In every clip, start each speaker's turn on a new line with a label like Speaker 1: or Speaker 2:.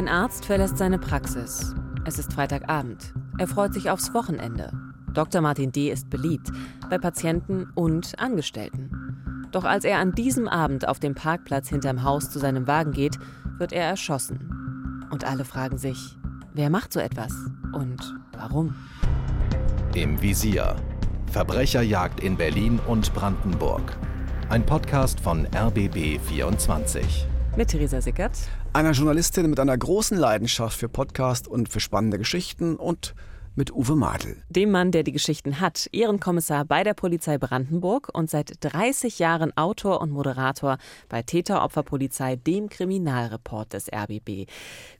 Speaker 1: Ein Arzt verlässt seine Praxis. Es ist Freitagabend. Er freut sich aufs Wochenende. Dr. Martin D. ist beliebt bei Patienten und Angestellten. Doch als er an diesem Abend auf dem Parkplatz hinterm Haus zu seinem Wagen geht, wird er erschossen. Und alle fragen sich, wer macht so etwas und warum?
Speaker 2: Im Visier. Verbrecherjagd in Berlin und Brandenburg. Ein Podcast von RBB 24.
Speaker 1: Mit Theresa Sickert.
Speaker 3: Einer Journalistin mit einer großen Leidenschaft für Podcast und für spannende Geschichten und mit Uwe Madel.
Speaker 1: Dem Mann, der die Geschichten hat, Ehrenkommissar bei der Polizei Brandenburg und seit 30 Jahren Autor und Moderator bei Täteropferpolizei, dem Kriminalreport des RBB.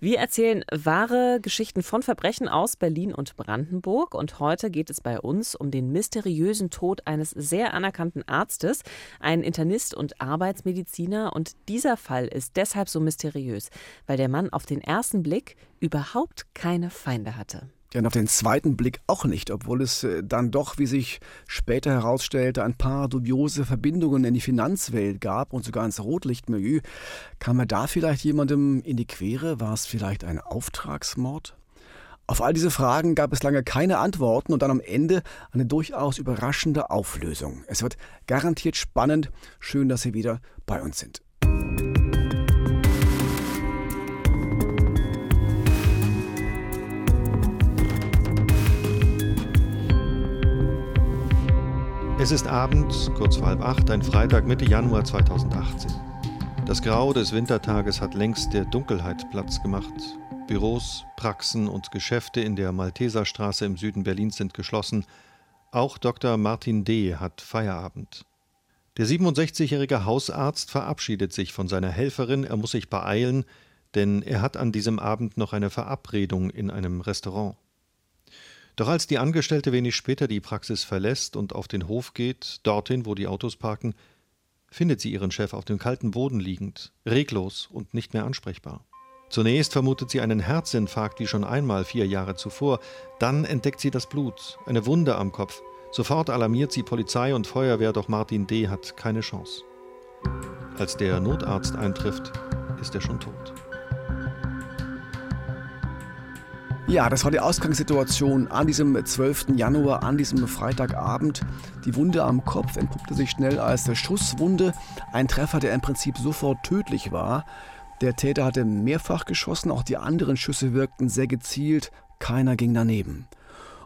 Speaker 1: Wir erzählen wahre Geschichten von Verbrechen aus Berlin und Brandenburg und heute geht es bei uns um den mysteriösen Tod eines sehr anerkannten Arztes, ein Internist und Arbeitsmediziner und dieser Fall ist deshalb so mysteriös, weil der Mann auf den ersten Blick überhaupt keine Feinde hatte.
Speaker 3: Ja, und auf den zweiten Blick auch nicht, obwohl es äh, dann doch, wie sich später herausstellte, ein paar dubiose Verbindungen in die Finanzwelt gab und sogar ins Rotlichtmilieu. Kam er da vielleicht jemandem in die Quere? War es vielleicht ein Auftragsmord? Auf all diese Fragen gab es lange keine Antworten und dann am Ende eine durchaus überraschende Auflösung. Es wird garantiert spannend. Schön, dass Sie wieder bei uns sind.
Speaker 4: Es ist Abend, kurz vor halb acht, ein Freitag Mitte Januar 2018. Das Grau des Wintertages hat längst der Dunkelheit Platz gemacht. Büros, Praxen und Geschäfte in der Malteserstraße im Süden Berlins sind geschlossen. Auch Dr. Martin D. hat Feierabend. Der 67-jährige Hausarzt verabschiedet sich von seiner Helferin, er muss sich beeilen, denn er hat an diesem Abend noch eine Verabredung in einem Restaurant. Doch als die Angestellte wenig später die Praxis verlässt und auf den Hof geht, dorthin, wo die Autos parken, findet sie ihren Chef auf dem kalten Boden liegend, reglos und nicht mehr ansprechbar. Zunächst vermutet sie einen Herzinfarkt wie schon einmal vier Jahre zuvor, dann entdeckt sie das Blut, eine Wunde am Kopf. Sofort alarmiert sie Polizei und Feuerwehr, doch Martin D. hat keine Chance. Als der Notarzt eintrifft, ist er schon tot.
Speaker 3: Ja, das war die Ausgangssituation an diesem 12. Januar, an diesem Freitagabend. Die Wunde am Kopf entpuppte sich schnell als Schusswunde. Ein Treffer, der im Prinzip sofort tödlich war. Der Täter hatte mehrfach geschossen, auch die anderen Schüsse wirkten sehr gezielt, keiner ging daneben.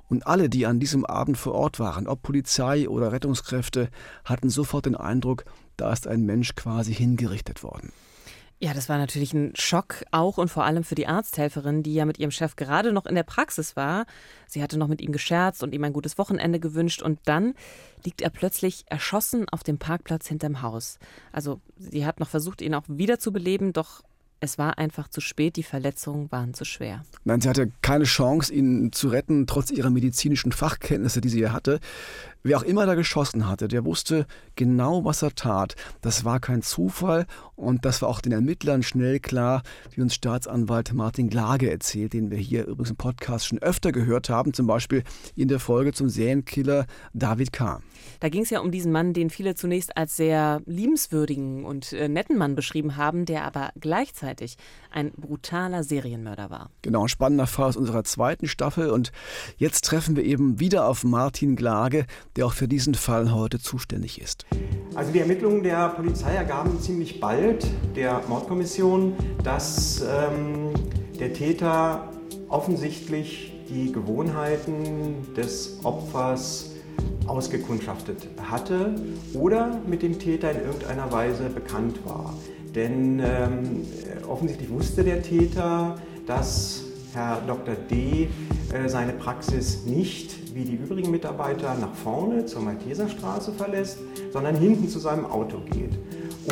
Speaker 3: Und alle, die an diesem Abend vor Ort waren, ob Polizei oder Rettungskräfte, hatten sofort den Eindruck, da ist ein Mensch quasi hingerichtet worden.
Speaker 1: Ja, das war natürlich ein Schock, auch und vor allem für die Arzthelferin, die ja mit ihrem Chef gerade noch in der Praxis war. Sie hatte noch mit ihm gescherzt und ihm ein gutes Wochenende gewünscht und dann liegt er plötzlich erschossen auf dem Parkplatz hinterm Haus. Also sie hat noch versucht, ihn auch wiederzubeleben, doch es war einfach zu spät, die Verletzungen waren zu schwer.
Speaker 3: Nein, sie hatte keine Chance, ihn zu retten, trotz ihrer medizinischen Fachkenntnisse, die sie ja hatte. Wer auch immer da geschossen hatte, der wusste genau, was er tat. Das war kein Zufall und das war auch den Ermittlern schnell klar, wie uns Staatsanwalt Martin Glage erzählt, den wir hier übrigens im Podcast schon öfter gehört haben, zum Beispiel in der Folge zum Serienkiller David K.
Speaker 1: Da ging es ja um diesen Mann, den viele zunächst als sehr liebenswürdigen und äh, netten Mann beschrieben haben, der aber gleichzeitig ein brutaler Serienmörder war.
Speaker 3: Genau, ein spannender Fall aus unserer zweiten Staffel und jetzt treffen wir eben wieder auf Martin Glage, der auch für diesen Fall heute zuständig ist.
Speaker 5: Also die Ermittlungen der Polizei ergaben ziemlich bald der Mordkommission, dass ähm, der Täter offensichtlich die Gewohnheiten des Opfers ausgekundschaftet hatte oder mit dem Täter in irgendeiner Weise bekannt war. Denn ähm, offensichtlich wusste der Täter, dass Herr Dr. D. Äh, seine Praxis nicht wie die übrigen Mitarbeiter nach vorne zur Malteserstraße verlässt, sondern hinten zu seinem Auto geht.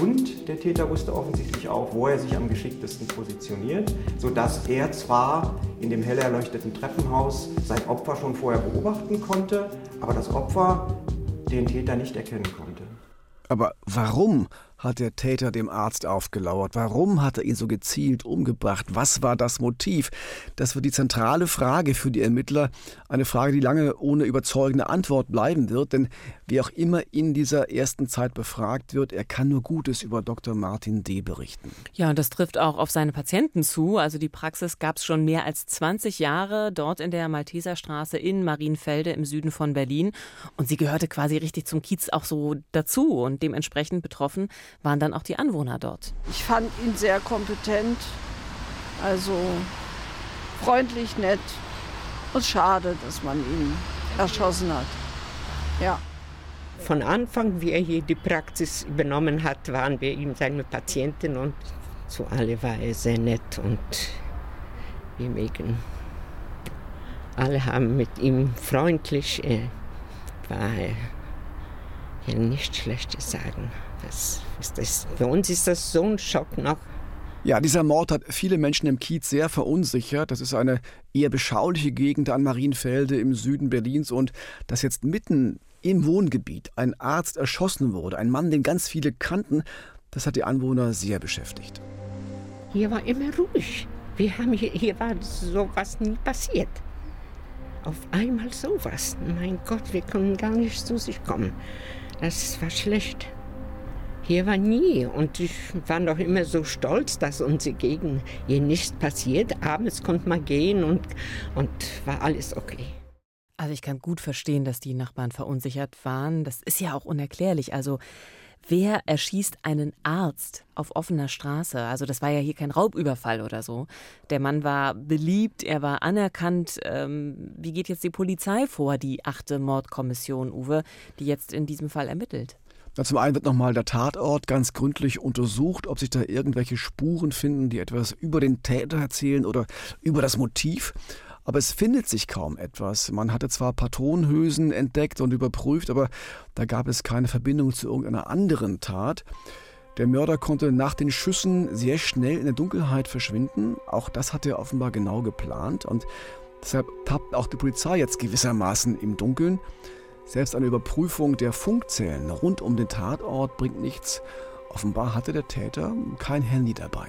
Speaker 5: Und der Täter wusste offensichtlich auch, wo er sich am geschicktesten positioniert, sodass er zwar in dem hell erleuchteten Treppenhaus sein Opfer schon vorher beobachten konnte, aber das Opfer den Täter nicht erkennen konnte.
Speaker 3: Aber warum hat der Täter dem Arzt aufgelauert? Warum hat er ihn so gezielt umgebracht? Was war das Motiv? Das wird die zentrale Frage für die Ermittler. Eine Frage, die lange ohne überzeugende Antwort bleiben wird, denn wer auch immer in dieser ersten Zeit befragt wird, er kann nur Gutes über Dr. Martin D. berichten.
Speaker 1: Ja, und das trifft auch auf seine Patienten zu. Also die Praxis gab es schon mehr als 20 Jahre dort in der Malteserstraße in Marienfelde im Süden von Berlin. Und sie gehörte quasi richtig zum Kiez auch so dazu. Und dementsprechend betroffen waren dann auch die Anwohner dort.
Speaker 6: Ich fand ihn sehr kompetent, also freundlich, nett und schade, dass man ihn erschossen hat. Ja.
Speaker 7: Von Anfang, wie er hier die Praxis übernommen hat, waren wir ihm seine Patienten und zu alle war er sehr nett und wir mögen. Alle haben mit ihm freundlich, er war ja nichts Schlechtes sagen. Das ist das, für uns ist das so ein Schock noch.
Speaker 3: Ja, dieser Mord hat viele Menschen im Kiez sehr verunsichert. Das ist eine eher beschauliche Gegend an Marienfelde im Süden Berlins und dass jetzt mitten im Wohngebiet ein Arzt erschossen wurde, ein Mann, den ganz viele kannten, das hat die Anwohner sehr beschäftigt.
Speaker 7: Hier war immer ruhig. Wir haben hier, hier war sowas nie passiert. Auf einmal sowas. Mein Gott, wir können gar nicht zu sich kommen. Das war schlecht. Hier war nie. Und ich war doch immer so stolz, dass unsere Gegend hier nichts passiert. Abends konnte man gehen und, und war alles okay.
Speaker 1: Also ich kann gut verstehen, dass die Nachbarn verunsichert waren. Das ist ja auch unerklärlich. Also wer erschießt einen Arzt auf offener Straße? Also das war ja hier kein Raubüberfall oder so. Der Mann war beliebt, er war anerkannt. Ähm, wie geht jetzt die Polizei vor, die achte Mordkommission, Uwe, die jetzt in diesem Fall ermittelt?
Speaker 3: Na, zum einen wird nochmal der Tatort ganz gründlich untersucht, ob sich da irgendwelche Spuren finden, die etwas über den Täter erzählen oder über das Motiv. Aber es findet sich kaum etwas. Man hatte zwar Patronenhülsen entdeckt und überprüft, aber da gab es keine Verbindung zu irgendeiner anderen Tat. Der Mörder konnte nach den Schüssen sehr schnell in der Dunkelheit verschwinden. Auch das hat er offenbar genau geplant und deshalb tappt auch die Polizei jetzt gewissermaßen im Dunkeln. Selbst eine Überprüfung der Funkzellen rund um den Tatort bringt nichts. Offenbar hatte der Täter kein Handy dabei.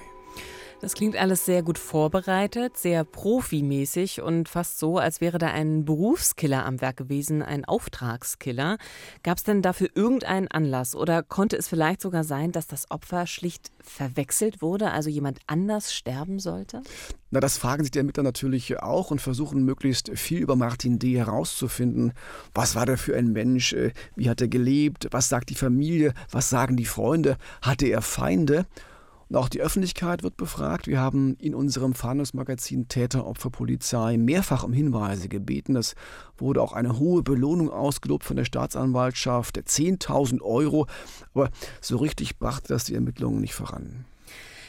Speaker 1: Das klingt alles sehr gut vorbereitet, sehr profimäßig und fast so, als wäre da ein Berufskiller am Werk gewesen, ein Auftragskiller. Gab es denn dafür irgendeinen Anlass oder konnte es vielleicht sogar sein, dass das Opfer schlicht verwechselt wurde, also jemand anders sterben sollte?
Speaker 3: Na, das fragen sich die Ermittler natürlich auch und versuchen möglichst viel über Martin D. herauszufinden. Was war der für ein Mensch? Äh, wie hat er gelebt? Was sagt die Familie? Was sagen die Freunde? Hatte er Feinde? Auch die Öffentlichkeit wird befragt. Wir haben in unserem Fahndungsmagazin Täter, Opfer, Polizei mehrfach um Hinweise gebeten. Es wurde auch eine hohe Belohnung ausgelobt von der Staatsanwaltschaft, 10.000 Euro. Aber so richtig brachte das die Ermittlungen nicht voran.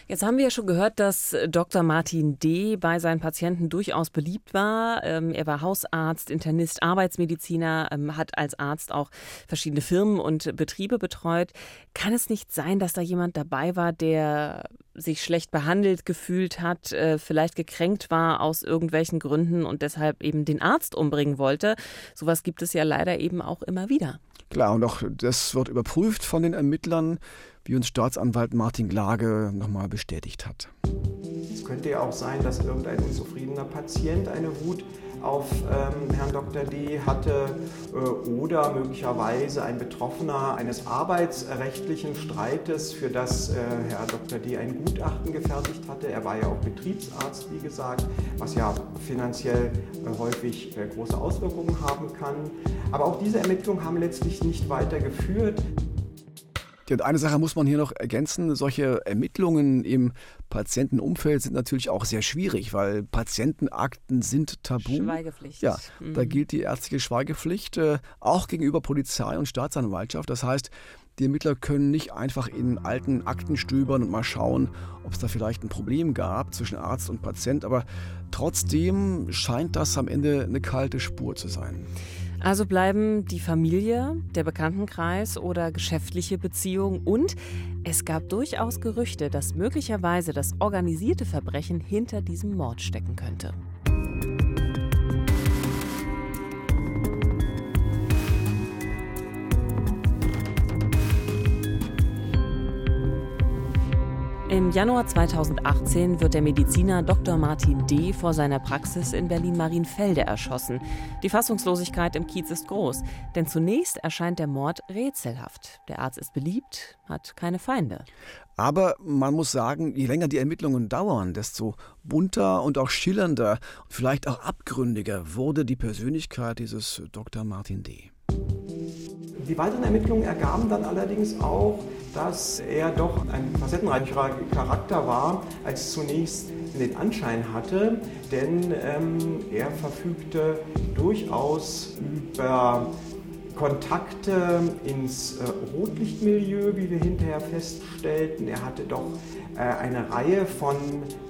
Speaker 1: Jetzt haben wir ja schon gehört, dass Dr. Martin D. bei seinen Patienten durchaus beliebt war. Ähm, er war Hausarzt, Internist, Arbeitsmediziner, ähm, hat als Arzt auch verschiedene Firmen und Betriebe betreut. Kann es nicht sein, dass da jemand dabei war, der sich schlecht behandelt gefühlt hat, äh, vielleicht gekränkt war aus irgendwelchen Gründen und deshalb eben den Arzt umbringen wollte? Sowas gibt es ja leider eben auch immer wieder.
Speaker 3: Klar, und auch das wird überprüft von den Ermittlern wie uns Staatsanwalt Martin Glage nochmal bestätigt hat.
Speaker 5: Es könnte ja auch sein, dass irgendein unzufriedener Patient eine Wut auf ähm, Herrn Dr. D. hatte äh, oder möglicherweise ein Betroffener eines arbeitsrechtlichen Streites, für das äh, Herr Dr. D. ein Gutachten gefertigt hatte. Er war ja auch Betriebsarzt, wie gesagt, was ja finanziell äh, häufig äh, große Auswirkungen haben kann. Aber auch diese Ermittlungen haben letztlich nicht weitergeführt.
Speaker 3: Und eine Sache muss man hier noch ergänzen. Solche Ermittlungen im Patientenumfeld sind natürlich auch sehr schwierig, weil Patientenakten sind tabu.
Speaker 1: Schweigepflicht.
Speaker 3: Ja, mhm. da gilt die ärztliche Schweigepflicht äh, auch gegenüber Polizei und Staatsanwaltschaft. Das heißt, die Ermittler können nicht einfach in alten Akten stöbern und mal schauen, ob es da vielleicht ein Problem gab zwischen Arzt und Patient. Aber trotzdem scheint das am Ende eine kalte Spur zu sein.
Speaker 1: Also bleiben die Familie, der Bekanntenkreis oder geschäftliche Beziehungen und es gab durchaus Gerüchte, dass möglicherweise das organisierte Verbrechen hinter diesem Mord stecken könnte. Im Januar 2018 wird der Mediziner Dr. Martin D. vor seiner Praxis in Berlin-Marienfelde erschossen. Die Fassungslosigkeit im Kiez ist groß, denn zunächst erscheint der Mord rätselhaft. Der Arzt ist beliebt, hat keine Feinde.
Speaker 3: Aber man muss sagen, je länger die Ermittlungen dauern, desto bunter und auch schillernder, vielleicht auch abgründiger wurde die Persönlichkeit dieses Dr. Martin D.
Speaker 5: Die weiteren Ermittlungen ergaben dann allerdings auch, dass er doch ein facettenreicherer Charakter war, als zunächst den Anschein hatte, denn ähm, er verfügte durchaus über Kontakte ins äh, Rotlichtmilieu, wie wir hinterher feststellten. Er hatte doch äh, eine Reihe von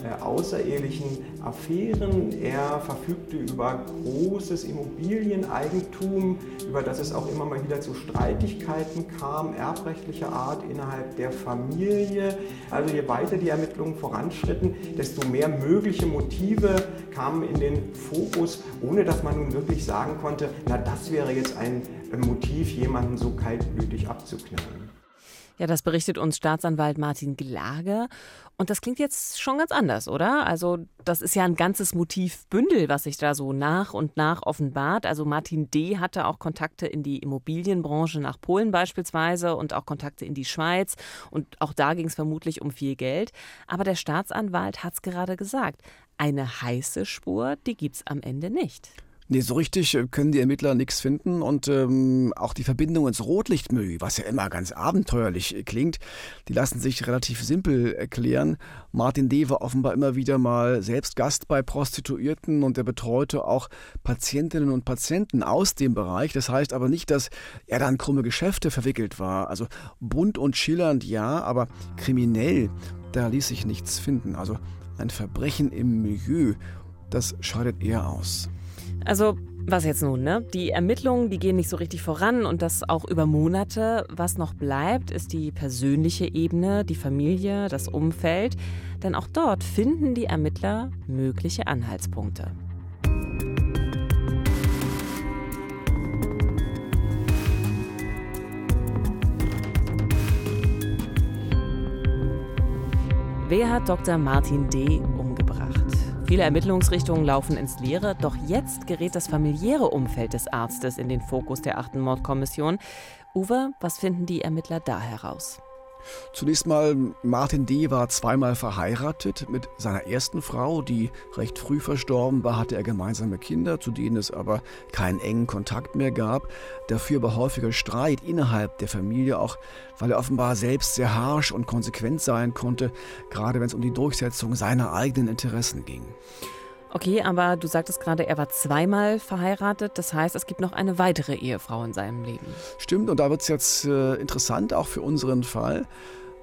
Speaker 5: äh, außerehelichen Affären. Er verfügte über großes Immobilieneigentum, über das es auch immer mal wieder zu Streitigkeiten kam, erbrechtlicher Art innerhalb der Familie. Also je weiter die Ermittlungen voranschritten, desto mehr mögliche Motive kamen in den Fokus, ohne dass man nun wirklich sagen konnte, na das wäre jetzt ein Motiv, jemanden so kaltblütig abzuknallen.
Speaker 1: Ja, das berichtet uns Staatsanwalt Martin Glage. Und das klingt jetzt schon ganz anders, oder? Also, das ist ja ein ganzes Motivbündel, was sich da so nach und nach offenbart. Also, Martin D. hatte auch Kontakte in die Immobilienbranche nach Polen beispielsweise und auch Kontakte in die Schweiz. Und auch da ging es vermutlich um viel Geld. Aber der Staatsanwalt hat es gerade gesagt. Eine heiße Spur, die gibt es am Ende nicht.
Speaker 3: Nee, so richtig äh, können die Ermittler nichts finden und ähm, auch die Verbindung ins Rotlichtmilieu, was ja immer ganz abenteuerlich äh, klingt, die lassen sich relativ simpel erklären. Martin D. war offenbar immer wieder mal selbst Gast bei Prostituierten und er betreute auch Patientinnen und Patienten aus dem Bereich. Das heißt aber nicht, dass er da in krumme Geschäfte verwickelt war. Also bunt und schillernd ja, aber kriminell, da ließ sich nichts finden. Also ein Verbrechen im Milieu, das scheidet eher aus.
Speaker 1: Also, was jetzt nun, ne? Die Ermittlungen, die gehen nicht so richtig voran und das auch über Monate. Was noch bleibt, ist die persönliche Ebene, die Familie, das Umfeld. Denn auch dort finden die Ermittler mögliche Anhaltspunkte. Wer hat Dr. Martin D. Viele Ermittlungsrichtungen laufen ins Leere, doch jetzt gerät das familiäre Umfeld des Arztes in den Fokus der achten Mordkommission. Uwe, was finden die Ermittler da heraus?
Speaker 3: Zunächst mal, Martin D. war zweimal verheiratet. Mit seiner ersten Frau, die recht früh verstorben war, hatte er gemeinsame Kinder, zu denen es aber keinen engen Kontakt mehr gab. Dafür aber häufiger Streit innerhalb der Familie, auch weil er offenbar selbst sehr harsch und konsequent sein konnte, gerade wenn es um die Durchsetzung seiner eigenen Interessen ging.
Speaker 1: Okay, aber du sagtest gerade, er war zweimal verheiratet. Das heißt, es gibt noch eine weitere Ehefrau in seinem Leben.
Speaker 3: Stimmt, und da wird es jetzt äh, interessant, auch für unseren Fall.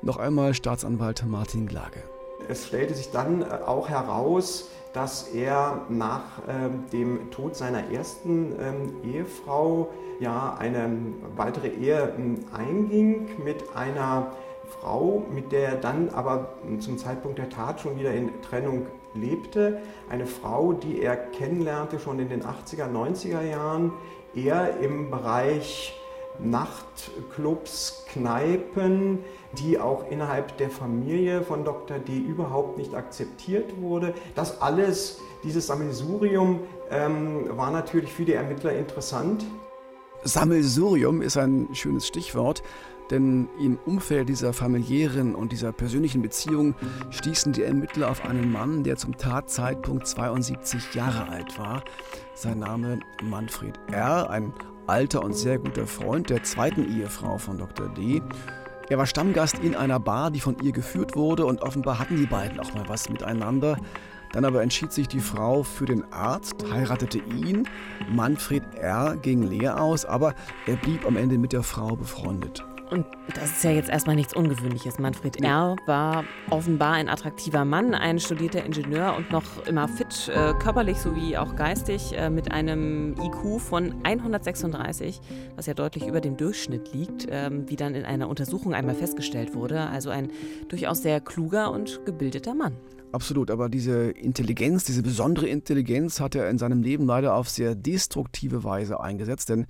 Speaker 3: Noch einmal Staatsanwalt Martin Glage.
Speaker 5: Es stellte sich dann äh, auch heraus, dass er nach ähm, dem Tod seiner ersten ähm, Ehefrau ja eine weitere Ehe ähm, einging mit einer Frau, mit der er dann aber zum Zeitpunkt der Tat schon wieder in Trennung lebte. Eine Frau, die er kennenlernte schon in den 80er, 90er Jahren, eher im Bereich Nachtclubs, Kneipen, die auch innerhalb der Familie von Dr. D überhaupt nicht akzeptiert wurde. Das alles, dieses Sammelsurium, ähm, war natürlich für die Ermittler interessant.
Speaker 3: Sammelsurium ist ein schönes Stichwort. Denn im Umfeld dieser familiären und dieser persönlichen Beziehung stießen die Ermittler auf einen Mann, der zum Tatzeitpunkt 72 Jahre alt war. Sein Name Manfred R., ein alter und sehr guter Freund der zweiten Ehefrau von Dr. D. Er war Stammgast in einer Bar, die von ihr geführt wurde und offenbar hatten die beiden auch mal was miteinander. Dann aber entschied sich die Frau für den Arzt, heiratete ihn. Manfred R. ging leer aus, aber er blieb am Ende mit der Frau befreundet.
Speaker 1: Und das ist ja jetzt erstmal nichts Ungewöhnliches. Manfred R. war offenbar ein attraktiver Mann, ein studierter Ingenieur und noch immer fit, äh, körperlich sowie auch geistig, äh, mit einem IQ von 136, was ja deutlich über dem Durchschnitt liegt, äh, wie dann in einer Untersuchung einmal festgestellt wurde. Also ein durchaus sehr kluger und gebildeter Mann.
Speaker 3: Absolut, aber diese Intelligenz, diese besondere Intelligenz hat er in seinem Leben leider auf sehr destruktive Weise eingesetzt, denn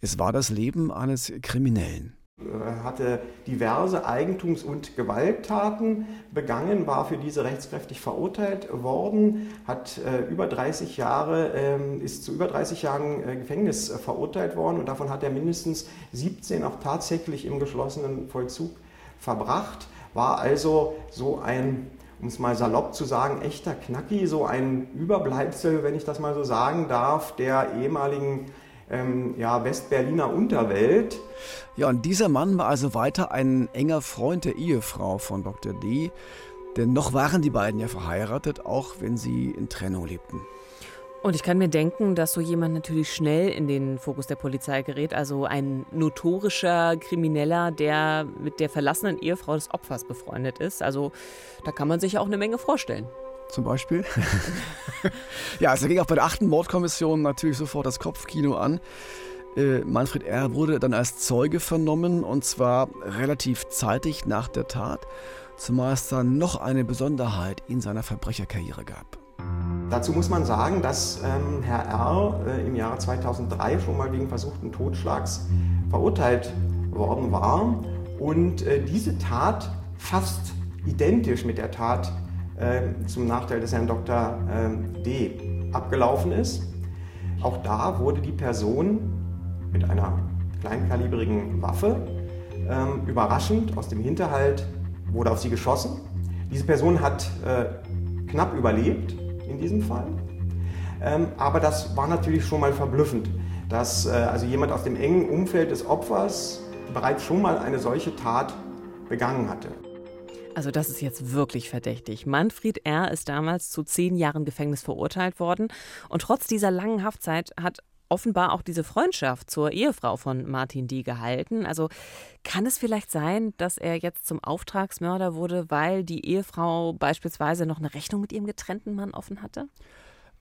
Speaker 3: es war das Leben eines Kriminellen.
Speaker 5: Er hatte diverse Eigentums- und Gewalttaten begangen, war für diese rechtskräftig verurteilt worden, hat äh, über 30 Jahre, äh, ist zu über 30 Jahren äh, Gefängnis äh, verurteilt worden und davon hat er mindestens 17 auch tatsächlich im geschlossenen Vollzug verbracht, war also so ein um es mal salopp zu sagen, echter Knacki, so ein Überbleibsel, wenn ich das mal so sagen darf, der ehemaligen ähm, ja, Westberliner Unterwelt.
Speaker 3: Ja, und dieser Mann war also weiter ein enger Freund der Ehefrau von Dr. D. Denn noch waren die beiden ja verheiratet, auch wenn sie in Trennung lebten.
Speaker 1: Und ich kann mir denken, dass so jemand natürlich schnell in den Fokus der Polizei gerät. Also ein notorischer Krimineller, der mit der verlassenen Ehefrau des Opfers befreundet ist. Also da kann man sich auch eine Menge vorstellen
Speaker 3: zum Beispiel. ja, also ging auch bei der achten Mordkommission natürlich sofort das Kopfkino an. Äh, Manfred R. wurde dann als Zeuge vernommen und zwar relativ zeitig nach der Tat, zumal es dann noch eine Besonderheit in seiner Verbrecherkarriere gab.
Speaker 5: Dazu muss man sagen, dass ähm, Herr R. Äh, im Jahre 2003 schon mal wegen versuchten Totschlags verurteilt worden war und äh, diese Tat fast identisch mit der Tat äh, zum Nachteil des Herrn Dr. Ähm, D. abgelaufen ist. Auch da wurde die Person mit einer kleinkalibrigen Waffe ähm, überraschend aus dem Hinterhalt wurde auf sie geschossen. Diese Person hat äh, knapp überlebt in diesem Fall. Ähm, aber das war natürlich schon mal verblüffend, dass äh, also jemand aus dem engen Umfeld des Opfers bereits schon mal eine solche Tat begangen hatte.
Speaker 1: Also das ist jetzt wirklich verdächtig. Manfred R. ist damals zu zehn Jahren Gefängnis verurteilt worden und trotz dieser langen Haftzeit hat offenbar auch diese Freundschaft zur Ehefrau von Martin D. gehalten. Also kann es vielleicht sein, dass er jetzt zum Auftragsmörder wurde, weil die Ehefrau beispielsweise noch eine Rechnung mit ihrem getrennten Mann offen hatte?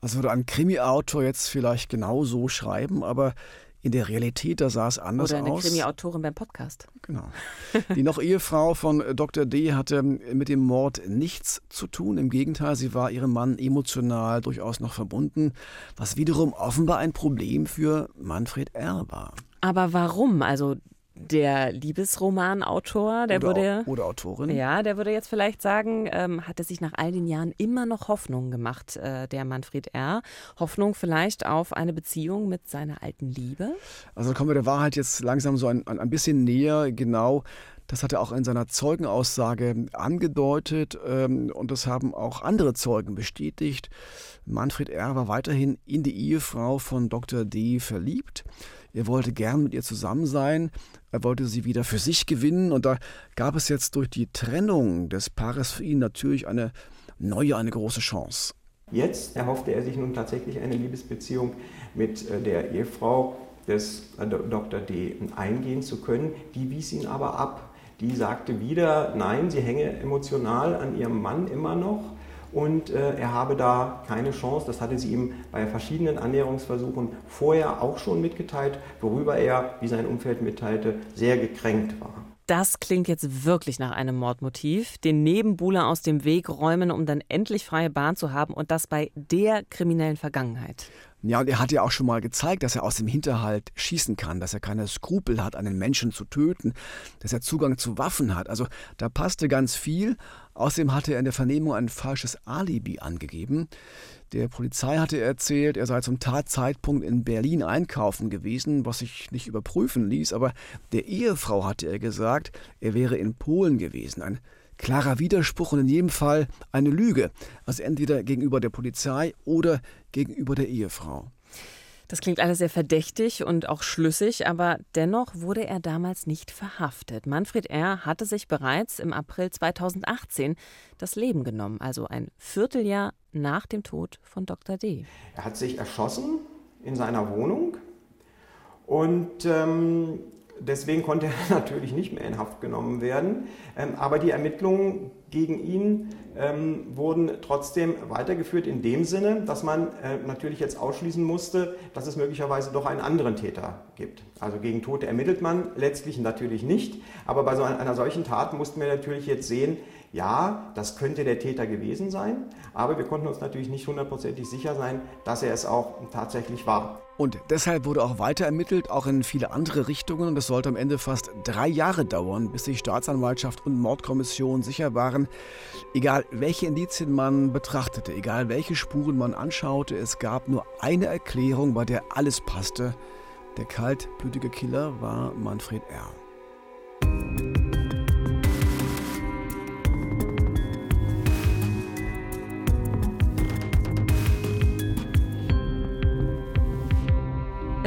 Speaker 3: Das würde ein Krimi-Autor jetzt vielleicht genau so schreiben, aber in der Realität, da sah es anders
Speaker 1: aus. Oder eine
Speaker 3: aus.
Speaker 1: Krimi-Autorin beim Podcast.
Speaker 3: Genau. Die noch Ehefrau von Dr. D. hatte mit dem Mord nichts zu tun. Im Gegenteil, sie war ihrem Mann emotional durchaus noch verbunden, was wiederum offenbar ein Problem für Manfred R. war.
Speaker 1: Aber warum? Also der Liebesromanautor, der
Speaker 3: oder,
Speaker 1: würde.
Speaker 3: Oder Autorin.
Speaker 1: Ja, der würde jetzt vielleicht sagen, ähm, hat er sich nach all den Jahren immer noch Hoffnung gemacht, äh, der Manfred R. Hoffnung vielleicht auf eine Beziehung mit seiner alten Liebe?
Speaker 3: Also da kommen wir der Wahrheit jetzt langsam so ein, ein bisschen näher. Genau. Das hat er auch in seiner Zeugenaussage angedeutet ähm, und das haben auch andere Zeugen bestätigt. Manfred R. war weiterhin in die Ehefrau von Dr. D. verliebt. Er wollte gern mit ihr zusammen sein, er wollte sie wieder für sich gewinnen und da gab es jetzt durch die Trennung des Paares für ihn natürlich eine neue, eine große Chance.
Speaker 5: Jetzt erhoffte er sich nun tatsächlich eine Liebesbeziehung mit äh, der Ehefrau des äh, Dr. D. eingehen zu können. Die wies ihn aber ab. Die sagte wieder, nein, sie hänge emotional an ihrem Mann immer noch und äh, er habe da keine Chance. Das hatte sie ihm bei verschiedenen Annäherungsversuchen vorher auch schon mitgeteilt, worüber er, wie sein Umfeld mitteilte, sehr gekränkt war.
Speaker 1: Das klingt jetzt wirklich nach einem Mordmotiv. Den Nebenbuhler aus dem Weg räumen, um dann endlich freie Bahn zu haben und das bei der kriminellen Vergangenheit.
Speaker 3: Ja, und er hat ja auch schon mal gezeigt, dass er aus dem Hinterhalt schießen kann, dass er keine Skrupel hat, einen Menschen zu töten, dass er Zugang zu Waffen hat. Also da passte ganz viel. Außerdem hatte er in der Vernehmung ein falsches Alibi angegeben. Der Polizei hatte erzählt, er sei zum Tatzeitpunkt in Berlin einkaufen gewesen, was sich nicht überprüfen ließ, aber der Ehefrau hatte er gesagt, er wäre in Polen gewesen. Ein klarer Widerspruch und in jedem Fall eine Lüge. Also entweder gegenüber der Polizei oder gegenüber der Ehefrau.
Speaker 1: Das klingt alles sehr verdächtig und auch schlüssig, aber dennoch wurde er damals nicht verhaftet. Manfred R. hatte sich bereits im April 2018 das Leben genommen, also ein Vierteljahr nach dem Tod von Dr. D.
Speaker 5: Er hat sich erschossen in seiner Wohnung und ähm, Deswegen konnte er natürlich nicht mehr in Haft genommen werden. Ähm, aber die Ermittlungen gegen ihn ähm, wurden trotzdem weitergeführt in dem Sinne, dass man äh, natürlich jetzt ausschließen musste, dass es möglicherweise doch einen anderen Täter gibt. Also gegen Tote ermittelt man letztlich natürlich nicht. Aber bei so einer solchen Tat mussten wir natürlich jetzt sehen, ja, das könnte der Täter gewesen sein, aber wir konnten uns natürlich nicht hundertprozentig sicher sein, dass er es auch tatsächlich war.
Speaker 3: Und deshalb wurde auch weiter ermittelt, auch in viele andere Richtungen. Und es sollte am Ende fast drei Jahre dauern, bis sich Staatsanwaltschaft und Mordkommission sicher waren, egal welche Indizien man betrachtete, egal welche Spuren man anschaute, es gab nur eine Erklärung, bei der alles passte. Der kaltblütige Killer war Manfred R.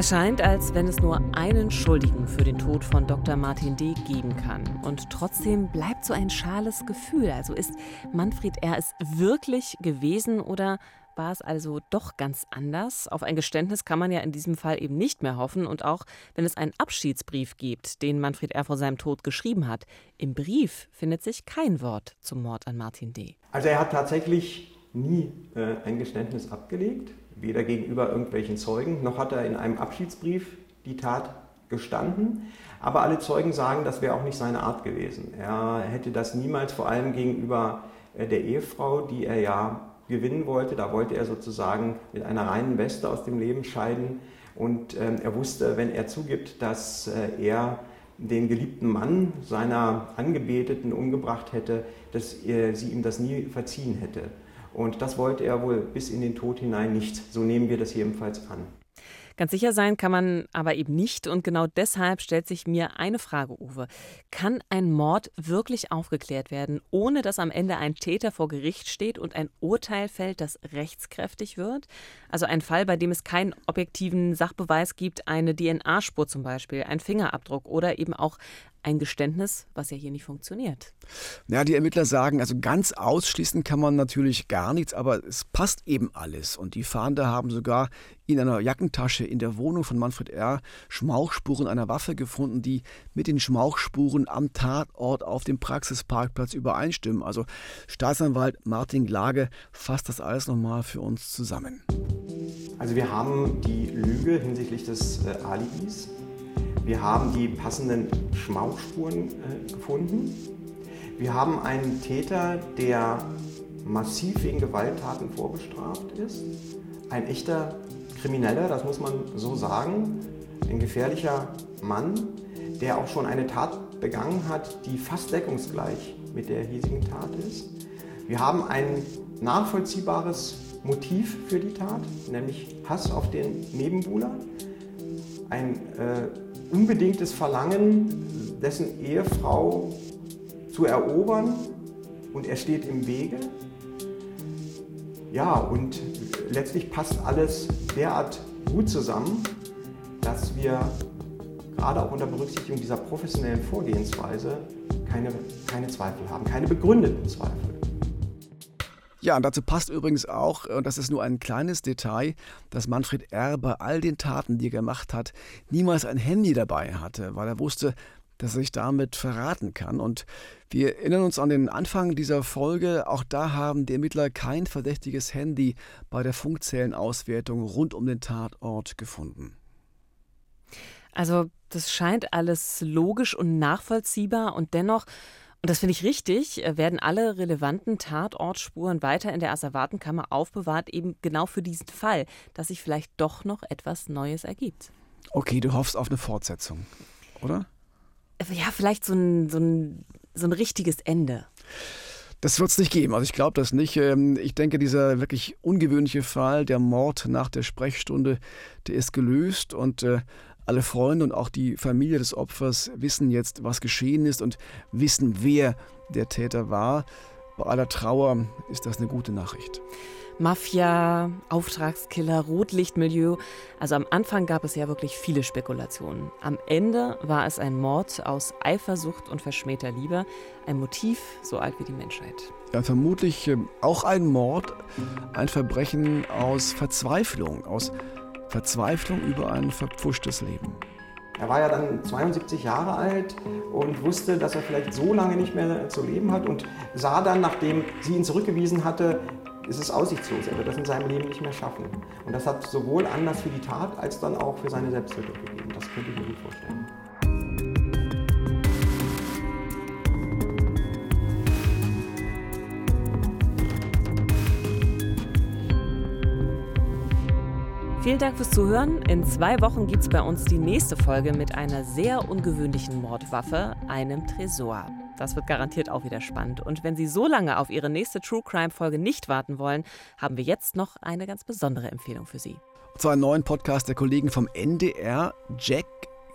Speaker 1: Es scheint, als wenn es nur einen Schuldigen für den Tod von Dr. Martin D. geben kann. Und trotzdem bleibt so ein schales Gefühl. Also ist Manfred R. es wirklich gewesen oder war es also doch ganz anders? Auf ein Geständnis kann man ja in diesem Fall eben nicht mehr hoffen. Und auch wenn es einen Abschiedsbrief gibt, den Manfred R. vor seinem Tod geschrieben hat, im Brief findet sich kein Wort zum Mord an Martin D.
Speaker 5: Also er hat tatsächlich nie äh, ein Geständnis abgelegt weder gegenüber irgendwelchen Zeugen, noch hat er in einem Abschiedsbrief die Tat gestanden. Aber alle Zeugen sagen, das wäre auch nicht seine Art gewesen. Er hätte das niemals, vor allem gegenüber äh, der Ehefrau, die er ja gewinnen wollte, da wollte er sozusagen mit einer reinen Weste aus dem Leben scheiden. Und ähm, er wusste, wenn er zugibt, dass äh, er den geliebten Mann seiner Angebeteten umgebracht hätte, dass sie ihm das nie verziehen hätte. Und das wollte er wohl bis in den Tod hinein nicht. So nehmen wir das jedenfalls an.
Speaker 1: Ganz sicher sein kann man aber eben nicht. Und genau deshalb stellt sich mir eine Frage, Uwe. Kann ein Mord wirklich aufgeklärt werden, ohne dass am Ende ein Täter vor Gericht steht und ein Urteil fällt, das rechtskräftig wird? Also ein Fall, bei dem es keinen objektiven Sachbeweis gibt, eine DNA-Spur zum Beispiel, ein Fingerabdruck oder eben auch ein Geständnis, was ja hier nicht funktioniert.
Speaker 3: Ja, die Ermittler sagen, also ganz ausschließen kann man natürlich gar nichts, aber es passt eben alles. Und die Fahnder haben sogar in einer Jackentasche in der Wohnung von Manfred R. Schmauchspuren einer Waffe gefunden, die mit den Schmauchspuren am Tatort auf dem Praxisparkplatz übereinstimmen. Also Staatsanwalt Martin Glage fasst das alles nochmal für uns zusammen.
Speaker 5: Also wir haben die Lüge hinsichtlich des äh, Alibis wir haben die passenden Schmauchspuren äh, gefunden. Wir haben einen Täter, der massiv wegen Gewalttaten vorbestraft ist. Ein echter Krimineller, das muss man so sagen. Ein gefährlicher Mann, der auch schon eine Tat begangen hat, die fast deckungsgleich mit der hiesigen Tat ist. Wir haben ein nachvollziehbares Motiv für die Tat, nämlich Hass auf den Nebenbuhler. Ein äh, unbedingtes Verlangen, dessen Ehefrau zu erobern und er steht im Wege. Ja, und letztlich passt alles derart gut zusammen, dass wir gerade auch unter Berücksichtigung dieser professionellen Vorgehensweise keine, keine Zweifel haben, keine begründeten Zweifel.
Speaker 3: Ja, und dazu passt übrigens auch, und das ist nur ein kleines Detail, dass Manfred R. bei all den Taten, die er gemacht hat, niemals ein Handy dabei hatte, weil er wusste, dass er sich damit verraten kann. Und wir erinnern uns an den Anfang dieser Folge. Auch da haben die Ermittler kein verdächtiges Handy bei der Funkzellenauswertung rund um den Tatort gefunden.
Speaker 1: Also, das scheint alles logisch und nachvollziehbar und dennoch und das finde ich richtig, äh, werden alle relevanten Tatortspuren weiter in der Asservatenkammer aufbewahrt, eben genau für diesen Fall, dass sich vielleicht doch noch etwas Neues ergibt.
Speaker 3: Okay, du hoffst auf eine Fortsetzung, oder?
Speaker 1: Äh, ja, vielleicht so ein, so ein, so ein richtiges Ende.
Speaker 3: Das wird es nicht geben. Also ich glaube das nicht. Ähm, ich denke, dieser wirklich ungewöhnliche Fall, der Mord nach der Sprechstunde, der ist gelöst und äh, alle Freunde und auch die Familie des Opfers wissen jetzt, was geschehen ist und wissen, wer der Täter war. Bei aller Trauer ist das eine gute Nachricht.
Speaker 1: Mafia, Auftragskiller, Rotlichtmilieu. Also am Anfang gab es ja wirklich viele Spekulationen. Am Ende war es ein Mord aus Eifersucht und verschmähter Liebe. Ein Motiv so alt wie die Menschheit.
Speaker 3: Ja, vermutlich ähm, auch ein Mord, ein Verbrechen aus Verzweiflung, aus Verzweiflung über ein verpfuschtes Leben.
Speaker 5: Er war ja dann 72 Jahre alt und wusste, dass er vielleicht so lange nicht mehr zu leben hat und sah dann, nachdem sie ihn zurückgewiesen hatte, ist es aussichtslos. Er wird das in seinem Leben nicht mehr schaffen. Und das hat sowohl Anlass für die Tat als dann auch für seine Selbsttötung gegeben. Das könnte ich mir gut vorstellen.
Speaker 1: Vielen Dank fürs Zuhören. In zwei Wochen gibt es bei uns die nächste Folge mit einer sehr ungewöhnlichen Mordwaffe, einem Tresor. Das wird garantiert auch wieder spannend. Und wenn Sie so lange auf Ihre nächste True Crime Folge nicht warten wollen, haben wir jetzt noch eine ganz besondere Empfehlung für Sie.
Speaker 3: Zwar einen neuen Podcast der Kollegen vom NDR, Jack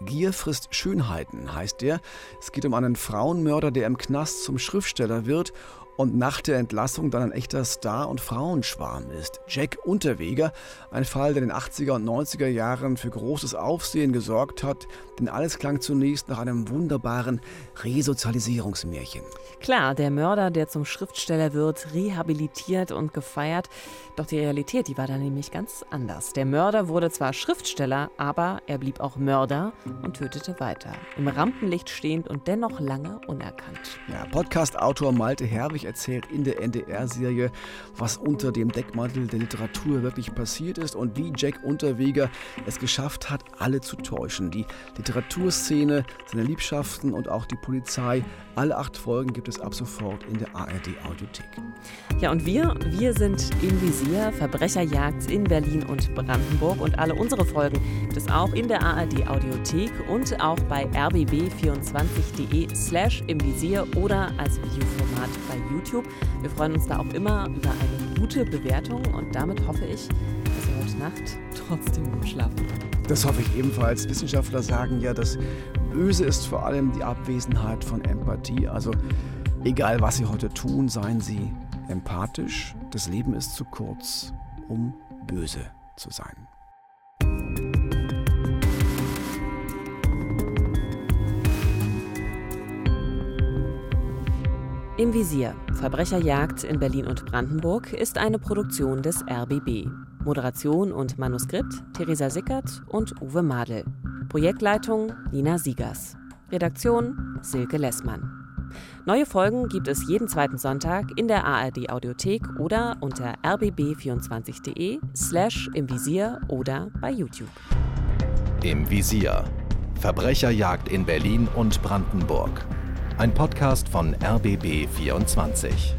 Speaker 3: Gier frisst Schönheiten heißt der. Es geht um einen Frauenmörder, der im Knast zum Schriftsteller wird und nach der Entlassung dann ein echter Star- und Frauenschwarm ist. Jack Unterweger, ein Fall, der in den 80er und 90er Jahren für großes Aufsehen gesorgt hat, denn alles klang zunächst nach einem wunderbaren Resozialisierungsmärchen.
Speaker 1: Klar, der Mörder, der zum Schriftsteller wird, rehabilitiert und gefeiert, doch die Realität, die war da nämlich ganz anders. Der Mörder wurde zwar Schriftsteller, aber er blieb auch Mörder und tötete weiter. Im Rampenlicht stehend und dennoch lange unerkannt.
Speaker 3: Ja, Podcast-Autor Malte Herwig erzählt in der NDR-Serie, was unter dem Deckmantel der Literatur wirklich passiert ist und wie Jack Unterweger es geschafft hat, alle zu täuschen. Die Literaturszene, seine Liebschaften und auch die Polizei. Alle acht Folgen gibt es ab sofort in der ARD-Audiothek.
Speaker 1: Ja, und wir, wir sind im Visier, Verbrecherjagd in Berlin und Brandenburg. Und alle unsere Folgen gibt es auch in der ARD-Audiothek und auch bei rbb24.de slash im Visier oder als Videoformat bei YouTube. Wir freuen uns da auch immer über eine gute Bewertung und damit hoffe ich, dass ihr heute Nacht trotzdem gut schlafen könnt.
Speaker 3: Das hoffe ich ebenfalls. Wissenschaftler sagen ja, das Böse ist vor allem die Abwesenheit von Empathie. Also egal, was Sie heute tun, seien Sie empathisch. Das Leben ist zu kurz, um böse zu sein.
Speaker 1: Im Visier. Verbrecherjagd in Berlin und Brandenburg ist eine Produktion des RBB. Moderation und Manuskript Theresa Sickert und Uwe Madel. Projektleitung Nina Siegers. Redaktion Silke Lessmann. Neue Folgen gibt es jeden zweiten Sonntag in der ARD Audiothek oder unter rbb24.de slash im Visier oder bei YouTube.
Speaker 2: Im Visier. Verbrecherjagd in Berlin und Brandenburg. Ein Podcast von RBB 24.